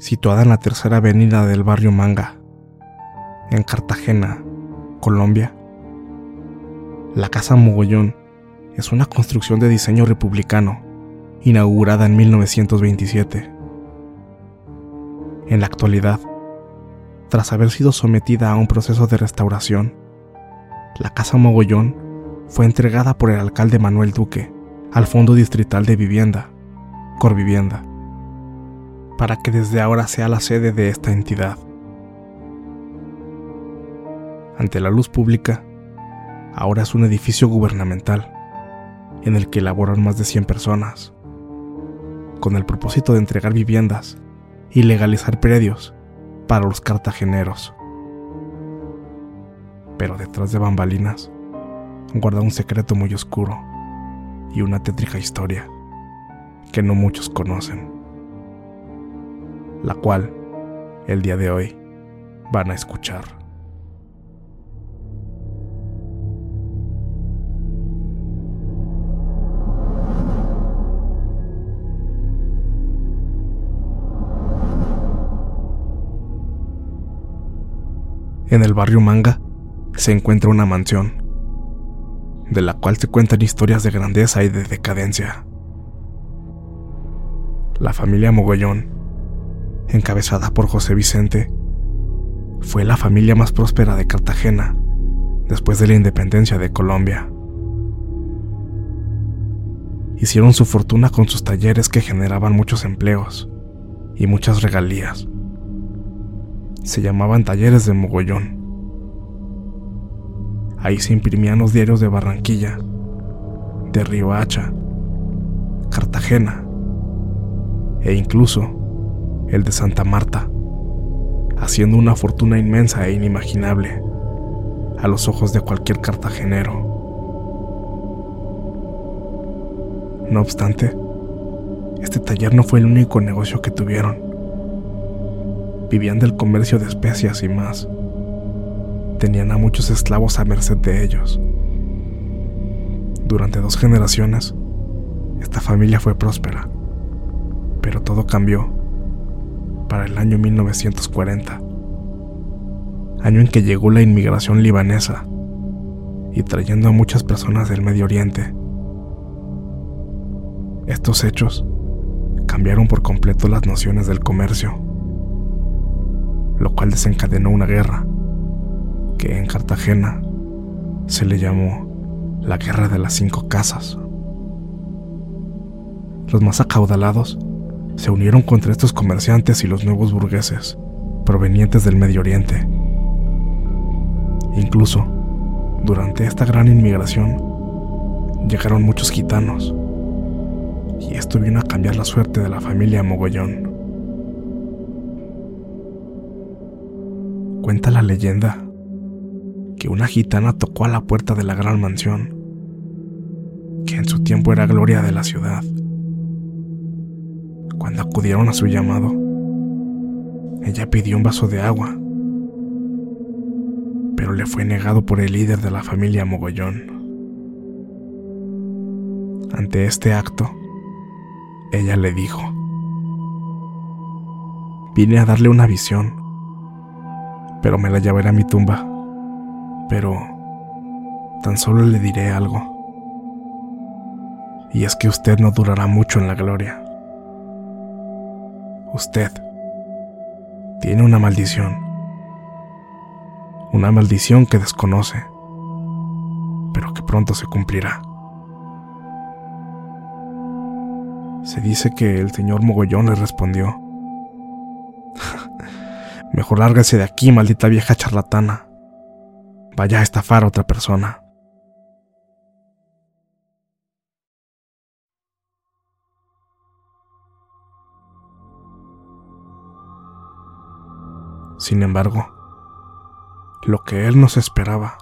Situada en la tercera avenida del barrio Manga, en Cartagena, Colombia, la Casa Mogollón es una construcción de diseño republicano, inaugurada en 1927. En la actualidad, tras haber sido sometida a un proceso de restauración, la Casa Mogollón fue entregada por el alcalde Manuel Duque al Fondo Distrital de Vivienda, Corvivienda, para que desde ahora sea la sede de esta entidad. Ante la luz pública, ahora es un edificio gubernamental en el que laboran más de 100 personas, con el propósito de entregar viviendas y legalizar predios para los cartageneros. Pero detrás de bambalinas guarda un secreto muy oscuro y una tétrica historia que no muchos conocen, la cual el día de hoy van a escuchar. En el barrio Manga se encuentra una mansión, de la cual se cuentan historias de grandeza y de decadencia. La familia Mogollón, encabezada por José Vicente, fue la familia más próspera de Cartagena después de la independencia de Colombia. Hicieron su fortuna con sus talleres que generaban muchos empleos y muchas regalías se llamaban Talleres de Mogollón. Ahí se imprimían los diarios de Barranquilla, de Riohacha, Cartagena e incluso el de Santa Marta, haciendo una fortuna inmensa e inimaginable a los ojos de cualquier cartagenero. No obstante, este taller no fue el único negocio que tuvieron vivían del comercio de especias y más. Tenían a muchos esclavos a merced de ellos. Durante dos generaciones, esta familia fue próspera, pero todo cambió para el año 1940, año en que llegó la inmigración libanesa y trayendo a muchas personas del Medio Oriente. Estos hechos cambiaron por completo las nociones del comercio lo cual desencadenó una guerra que en Cartagena se le llamó la Guerra de las Cinco Casas. Los más acaudalados se unieron contra estos comerciantes y los nuevos burgueses provenientes del Medio Oriente. Incluso, durante esta gran inmigración, llegaron muchos gitanos, y esto vino a cambiar la suerte de la familia Mogollón. Cuenta la leyenda que una gitana tocó a la puerta de la gran mansión, que en su tiempo era gloria de la ciudad. Cuando acudieron a su llamado, ella pidió un vaso de agua, pero le fue negado por el líder de la familia Mogollón. Ante este acto, ella le dijo, vine a darle una visión, pero me la llevaré a mi tumba, pero tan solo le diré algo, y es que usted no durará mucho en la gloria. Usted tiene una maldición, una maldición que desconoce, pero que pronto se cumplirá. Se dice que el señor Mogollón le respondió. Mejor lárgase de aquí, maldita vieja charlatana. Vaya a estafar a otra persona. Sin embargo, lo que él no se esperaba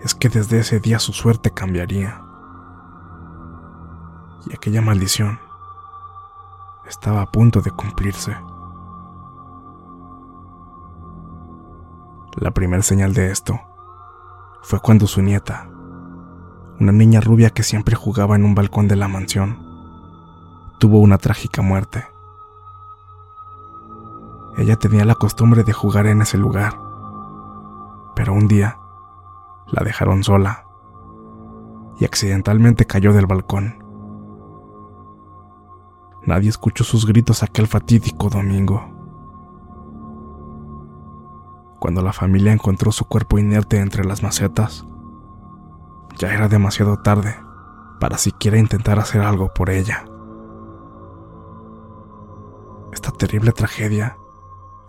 es que desde ese día su suerte cambiaría y aquella maldición estaba a punto de cumplirse. La primera señal de esto fue cuando su nieta, una niña rubia que siempre jugaba en un balcón de la mansión, tuvo una trágica muerte. Ella tenía la costumbre de jugar en ese lugar, pero un día la dejaron sola y accidentalmente cayó del balcón. Nadie escuchó sus gritos aquel fatídico domingo. Cuando la familia encontró su cuerpo inerte entre las macetas, ya era demasiado tarde para siquiera intentar hacer algo por ella. Esta terrible tragedia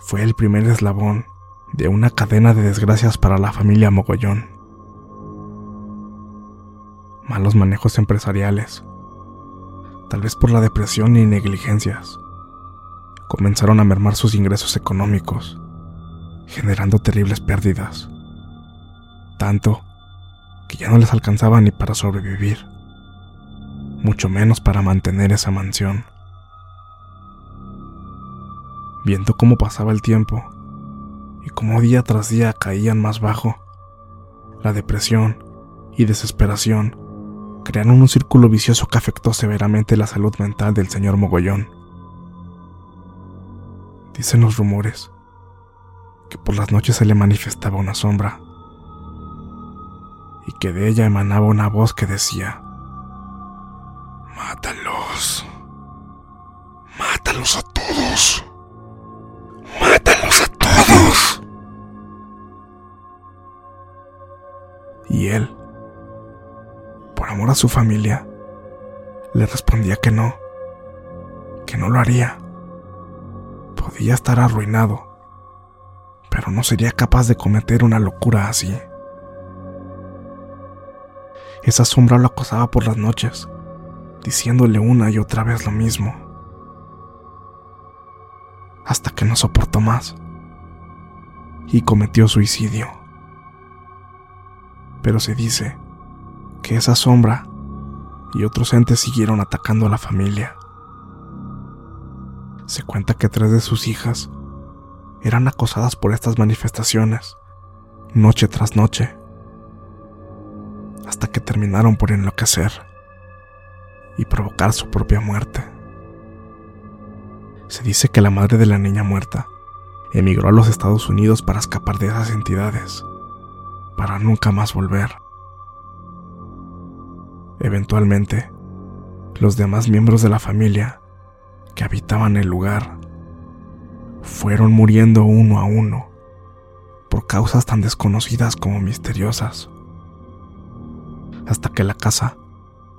fue el primer eslabón de una cadena de desgracias para la familia Mogollón. Malos manejos empresariales, tal vez por la depresión y negligencias, comenzaron a mermar sus ingresos económicos, generando terribles pérdidas, tanto que ya no les alcanzaba ni para sobrevivir, mucho menos para mantener esa mansión. Viendo cómo pasaba el tiempo y cómo día tras día caían más bajo, la depresión y desesperación crearon un círculo vicioso que afectó severamente la salud mental del señor Mogollón. Dicen los rumores que por las noches se le manifestaba una sombra y que de ella emanaba una voz que decía, Mátalos, mátalos a todos, Él, por amor a su familia, le respondía que no, que no lo haría. Podía estar arruinado, pero no sería capaz de cometer una locura así. Esa sombra lo acosaba por las noches, diciéndole una y otra vez lo mismo, hasta que no soportó más y cometió suicidio. Pero se dice que esa sombra y otros entes siguieron atacando a la familia. Se cuenta que tres de sus hijas eran acosadas por estas manifestaciones, noche tras noche, hasta que terminaron por enloquecer y provocar su propia muerte. Se dice que la madre de la niña muerta emigró a los Estados Unidos para escapar de esas entidades, para nunca más volver. Eventualmente, los demás miembros de la familia que habitaban el lugar fueron muriendo uno a uno por causas tan desconocidas como misteriosas, hasta que la casa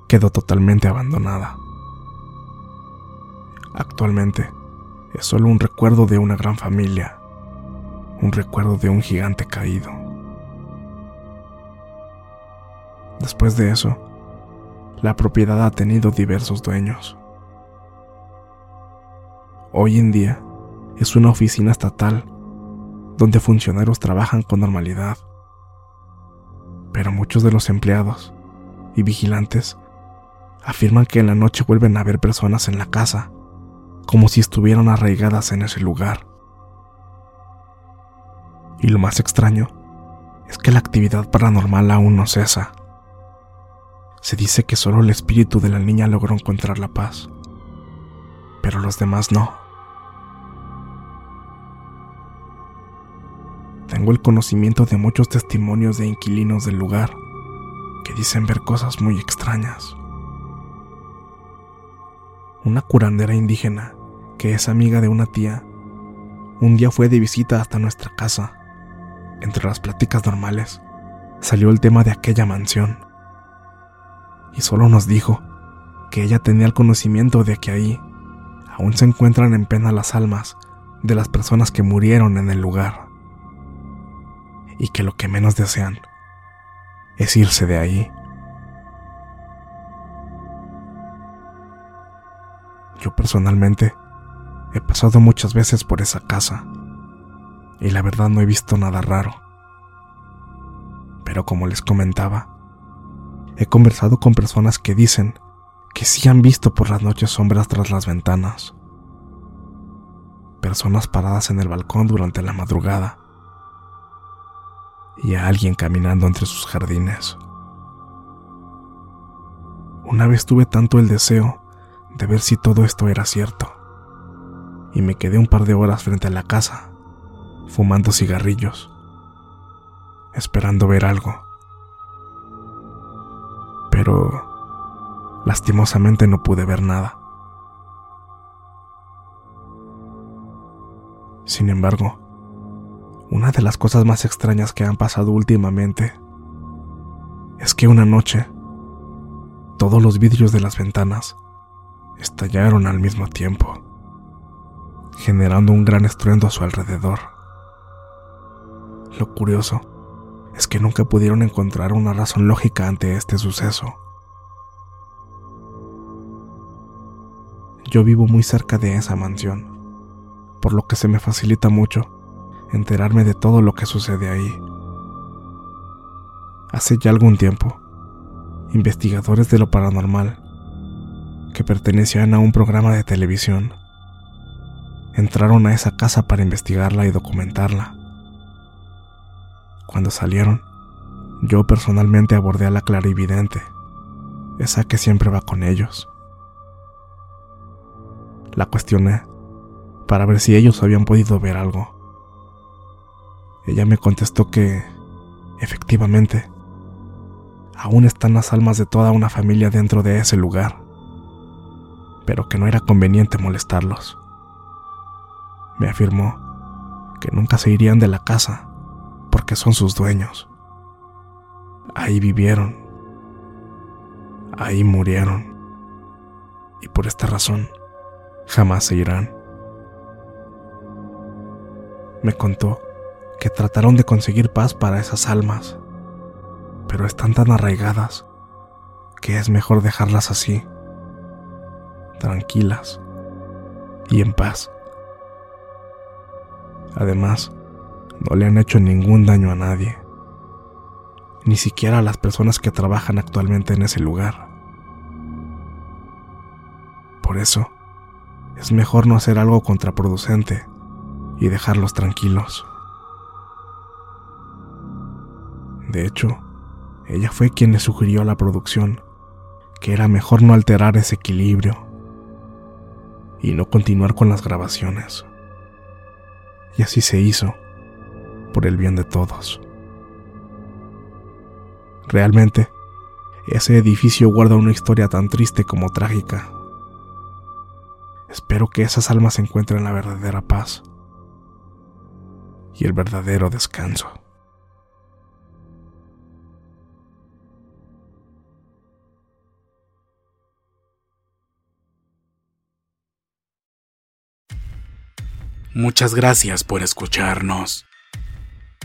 quedó totalmente abandonada. Actualmente es solo un recuerdo de una gran familia, un recuerdo de un gigante caído. Después de eso, la propiedad ha tenido diversos dueños. Hoy en día es una oficina estatal donde funcionarios trabajan con normalidad, pero muchos de los empleados y vigilantes afirman que en la noche vuelven a ver personas en la casa como si estuvieran arraigadas en ese lugar. Y lo más extraño es que la actividad paranormal aún no cesa. Se dice que solo el espíritu de la niña logró encontrar la paz, pero los demás no. Tengo el conocimiento de muchos testimonios de inquilinos del lugar que dicen ver cosas muy extrañas. Una curandera indígena, que es amiga de una tía, un día fue de visita hasta nuestra casa. Entre las pláticas normales, salió el tema de aquella mansión. Y solo nos dijo que ella tenía el conocimiento de que ahí aún se encuentran en pena las almas de las personas que murieron en el lugar. Y que lo que menos desean es irse de ahí. Yo personalmente he pasado muchas veces por esa casa y la verdad no he visto nada raro. Pero como les comentaba, he conversado con personas que dicen que sí han visto por las noches sombras tras las ventanas. Personas paradas en el balcón durante la madrugada y a alguien caminando entre sus jardines. Una vez tuve tanto el deseo de ver si todo esto era cierto, y me quedé un par de horas frente a la casa, fumando cigarrillos, esperando ver algo. Pero lastimosamente no pude ver nada. Sin embargo, una de las cosas más extrañas que han pasado últimamente es que una noche todos los vidrios de las ventanas estallaron al mismo tiempo, generando un gran estruendo a su alrededor. Lo curioso es que nunca pudieron encontrar una razón lógica ante este suceso. Yo vivo muy cerca de esa mansión, por lo que se me facilita mucho enterarme de todo lo que sucede ahí. Hace ya algún tiempo, investigadores de lo paranormal, que pertenecían a un programa de televisión, entraron a esa casa para investigarla y documentarla. Cuando salieron, yo personalmente abordé a la clarividente, esa que siempre va con ellos. La cuestioné para ver si ellos habían podido ver algo. Ella me contestó que, efectivamente, aún están las almas de toda una familia dentro de ese lugar, pero que no era conveniente molestarlos. Me afirmó que nunca se irían de la casa porque son sus dueños. Ahí vivieron, ahí murieron, y por esta razón jamás se irán. Me contó que trataron de conseguir paz para esas almas, pero están tan arraigadas que es mejor dejarlas así, tranquilas y en paz. Además, no le han hecho ningún daño a nadie, ni siquiera a las personas que trabajan actualmente en ese lugar. Por eso, es mejor no hacer algo contraproducente y dejarlos tranquilos. De hecho, ella fue quien le sugirió a la producción que era mejor no alterar ese equilibrio y no continuar con las grabaciones. Y así se hizo, por el bien de todos. Realmente, ese edificio guarda una historia tan triste como trágica. Espero que esas almas encuentren la verdadera paz y el verdadero descanso. Muchas gracias por escucharnos.